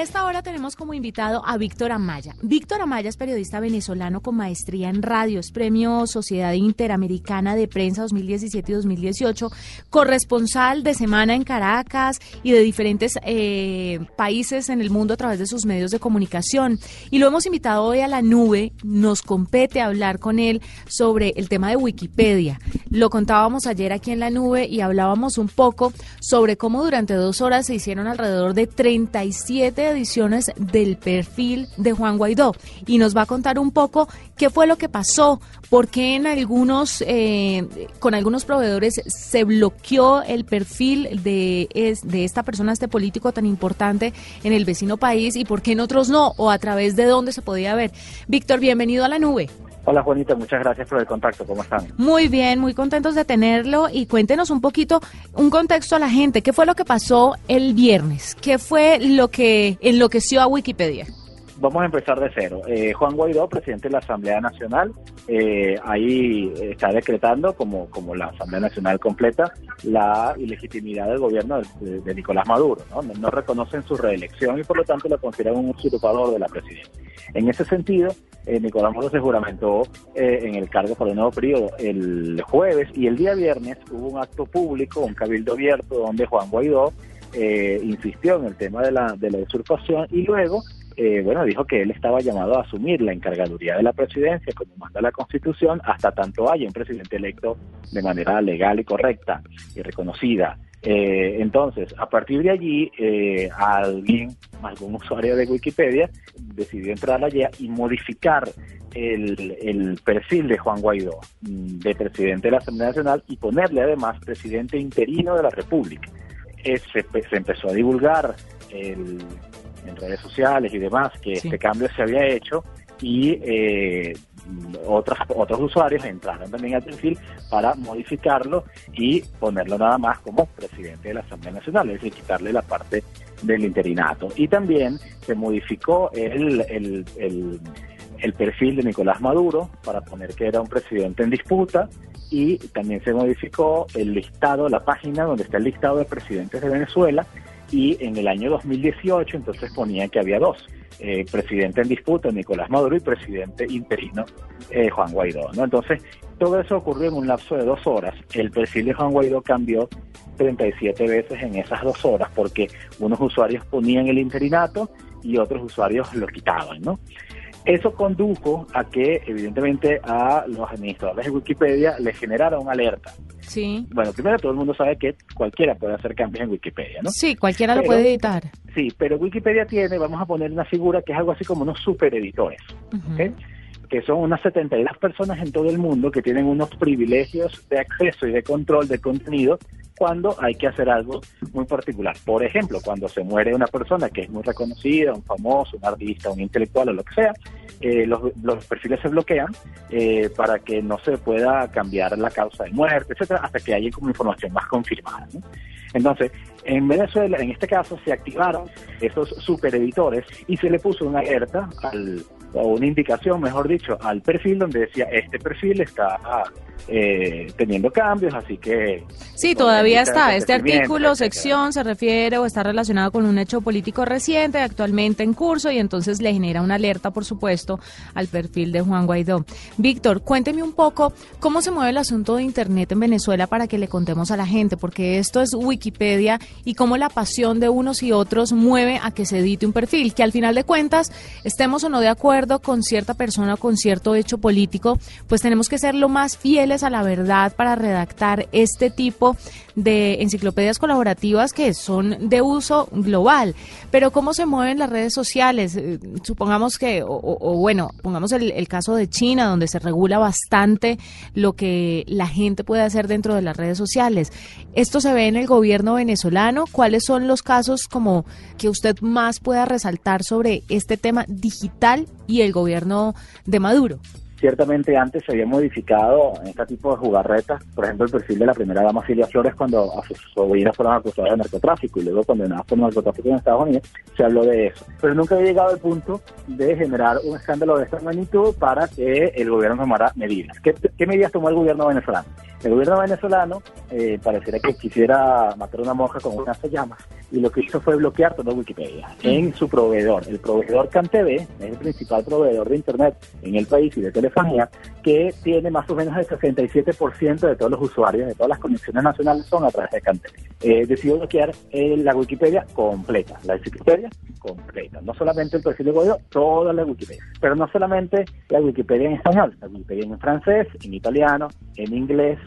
Esta hora tenemos como invitado a Víctor Amaya. Víctor Amaya es periodista venezolano con maestría en radio, es premio Sociedad Interamericana de Prensa 2017 y 2018, corresponsal de Semana en Caracas y de diferentes eh, países en el mundo a través de sus medios de comunicación. Y lo hemos invitado hoy a la nube, nos compete hablar con él sobre el tema de Wikipedia. Lo contábamos ayer aquí en la nube y hablábamos un poco sobre cómo durante dos horas se hicieron alrededor de 37 ediciones del perfil de Juan Guaidó y nos va a contar un poco qué fue lo que pasó, por qué en algunos, eh, con algunos proveedores se bloqueó el perfil de, de esta persona, este político tan importante en el vecino país y por qué en otros no, o a través de dónde se podía ver. Víctor, bienvenido a la nube. Hola Juanita, muchas gracias por el contacto. ¿Cómo están? Muy bien, muy contentos de tenerlo y cuéntenos un poquito, un contexto a la gente. ¿Qué fue lo que pasó el viernes? ¿Qué fue lo que enloqueció a Wikipedia? Vamos a empezar de cero. Eh, Juan Guaidó, presidente de la Asamblea Nacional, eh, ahí está decretando, como, como la Asamblea Nacional completa, la ilegitimidad del gobierno de, Nicolás Maduro. ¿no? ¿no? reconocen su reelección y por lo tanto lo consideran un usurpador de la presidencia. En ese sentido, eh, Nicolás Maduro se juramentó en el cargo por el nuevo periodo el jueves y el día viernes hubo un acto público, un cabildo abierto, donde Juan Guaidó insistió en el tema de la, de la usurpación y luego eh, bueno, dijo que él estaba llamado a asumir la encargaduría de la presidencia, como manda la Constitución, hasta tanto haya un presidente electo de manera legal y correcta y reconocida. Eh, entonces, a partir de allí, eh, alguien, algún usuario de Wikipedia, decidió entrar allá y modificar el, perfil de Juan Guaidó, mm, de presidente de la Asamblea Nacional, y ponerle además presidente interino de la República. se, se empezó a divulgar el en redes sociales y demás que este cambio se había hecho y otros, otros usuarios entraron también al perfil para modificarlo y ponerlo nada más como presidente de la Asamblea Nacional, es decir, quitarle la parte del interinato. Y también se modificó el, el, el, el perfil de Nicolás Maduro para poner que era un presidente en disputa y también se modificó el listado, la página donde está el listado de presidentes de Venezuela y en el año 2018 entonces ponía que había dos, eh, presidente en disputa Nicolás Maduro y presidente interino eh, Juan Guaidó. ¿no? Entonces todo eso ocurrió en un lapso de dos horas. El perfil de Juan Guaidó cambió 37 veces en esas dos horas porque unos usuarios ponían el interinato y otros usuarios lo quitaban. ¿no? Eso condujo a que, evidentemente, a los administradores de Wikipedia les generara una alerta. Sí. Bueno, primero todo el mundo sabe que cualquiera puede hacer cambios en Wikipedia, ¿no? Sí, cualquiera lo puede editar. Sí, pero Wikipedia tiene, vamos a poner una figura que es algo así como unos super editores, que son unas 72 personas en todo el mundo que tienen unos privilegios de acceso y de control de contenido cuando hay que hacer algo muy particular. Por ejemplo, cuando se muere una persona que es muy reconocida, un famoso, un artista, un intelectual o lo que sea, eh, los, perfiles se bloquean eh, para que no se pueda cambiar la causa de muerte, etcétera, hasta que haya como información más confirmada. Entonces, en Venezuela, en este caso, se activaron esos supereditores y se le puso una alerta al, o una indicación, mejor dicho, al perfil donde decía este perfil está eh, teniendo cambios, así que... Sí, todavía está. Este artículo, sección, se refiere o está relacionado con un hecho político reciente, actualmente en curso, y entonces le genera una alerta, por supuesto, al perfil de Juan Guaidó. Víctor, cuénteme un poco cómo se mueve el asunto de Internet en Venezuela para que le contemos a la gente, porque esto es Wikipedia y cómo la pasión de unos y otros mueve a que se edite un perfil, que al final de cuentas, estemos o no de acuerdo con cierta persona o con cierto hecho político, pues tenemos que ser lo más fiel fieles a la verdad para redactar este tipo de enciclopedias colaborativas que son de uso global. Pero ¿cómo se mueven las redes sociales? Eh, supongamos que, o, bueno, pongamos el, el, caso de China, donde se regula bastante lo que la gente puede hacer dentro de las redes sociales. ¿Esto se ve en el gobierno venezolano? ¿Cuáles son los casos como que usted más pueda resaltar sobre este tema digital y el gobierno de Maduro? Ciertamente antes se había modificado en este tipo de jugarretas, por ejemplo, el perfil de la primera dama Silvia Flores cuando a sus sobrinas fueron acusadas de narcotráfico y luego condenadas por narcotráfico en Estados Unidos, se habló de eso. Pero nunca había llegado al punto de generar un escándalo de esta magnitud para que el gobierno tomara medidas. ¿Qué, medidas tomó el gobierno venezolano? El gobierno venezolano eh, pareciera que quisiera matar una monja con unas llamas y lo que hizo fue bloquear toda Wikipedia en su proveedor. El proveedor CanTV es el principal proveedor de Internet en el país y de telefonía que tiene más o menos el 67% de todos los usuarios, de todas las conexiones nacionales son a través de CanTV. Eh, decidió bloquear eh, la Wikipedia completa, la Wikipedia completa, no solamente el perfil de gobierno, toda la Wikipedia, pero no solamente la Wikipedia en español, la Wikipedia en francés, en italiano, en inglés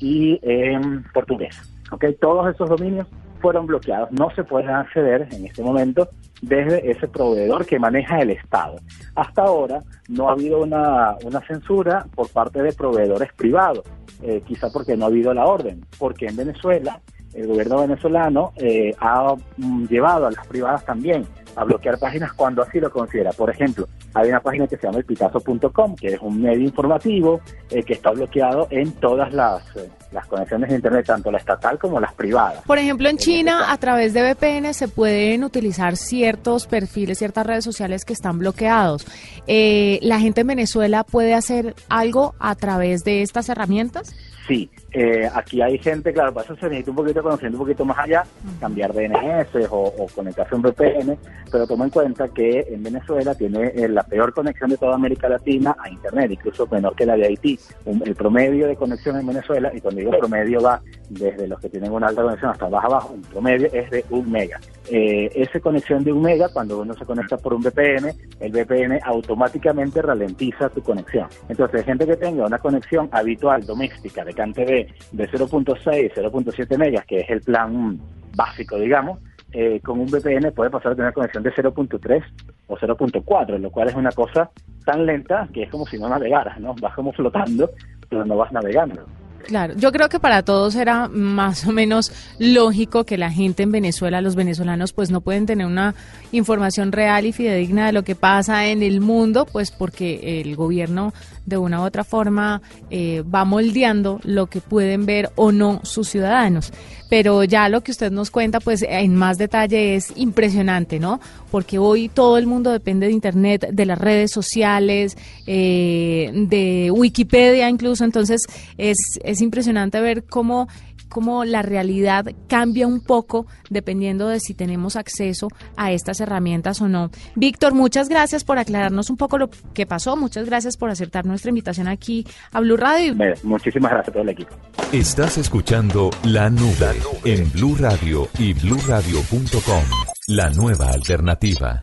y en portugués. ¿okay? Todos esos dominios fueron bloqueados, no se pueden acceder en este momento desde ese proveedor que maneja el Estado. Hasta ahora no ha habido una, una censura por parte de proveedores privados, eh, quizá porque no ha habido la orden, porque en Venezuela el gobierno venezolano eh, ha mm, llevado a las privadas también a bloquear páginas cuando así lo considera. Por ejemplo, hay una página que se llama elpicazo.com, que es un medio informativo eh, que está bloqueado en todas las, eh, las conexiones de Internet, tanto la estatal como las privadas. Por ejemplo, en China, a través de VPN se pueden utilizar ciertos perfiles, ciertas redes sociales que están bloqueados. Eh, ¿La gente en Venezuela puede hacer algo a través de estas herramientas? Sí, eh, aquí hay gente, claro, para eso se necesita un poquito conociendo un poquito más allá, cambiar DNS o, o conectarse a un VPN, pero toma en cuenta que en Venezuela tiene eh, la peor conexión de toda América Latina a Internet, incluso menor que la de Haití. el promedio de conexión en Venezuela, y cuando digo promedio va desde los que tienen una alta conexión hasta baja abajo, un promedio es de un mega. Eh, esa conexión de un mega, cuando uno se conecta por un VPN, el VPN automáticamente ralentiza tu conexión. Entonces, gente que tenga una conexión habitual doméstica de CanTV de 0.6, 0.7 megas, que es el plan básico, digamos, eh, con un VPN puede pasar a tener conexión de 0.3 o 0.4, lo cual es una cosa tan lenta que es como si no navegaras, ¿no? Vas como flotando, pero no vas navegando. Claro, yo creo que para todos era más o menos lógico que la gente en Venezuela, los venezolanos, pues no pueden tener una información real y fidedigna de lo que pasa en el mundo, pues porque el gobierno de una u otra forma eh, va moldeando lo que pueden ver o no sus ciudadanos. Pero ya lo que usted nos cuenta, pues en más detalle es impresionante, ¿no? Porque hoy todo el mundo depende de Internet, de las redes sociales, eh, de Wikipedia incluso, entonces es es impresionante ver cómo cómo la realidad cambia un poco dependiendo de si tenemos acceso a estas herramientas o no. Víctor, muchas gracias por aclararnos un poco lo que pasó. Muchas gracias por aceptar nuestra invitación aquí a Blue Radio. Muchísimas gracias a todo el equipo. Estás escuchando La Nube en Blue Radio y bluradio.com. La nueva alternativa.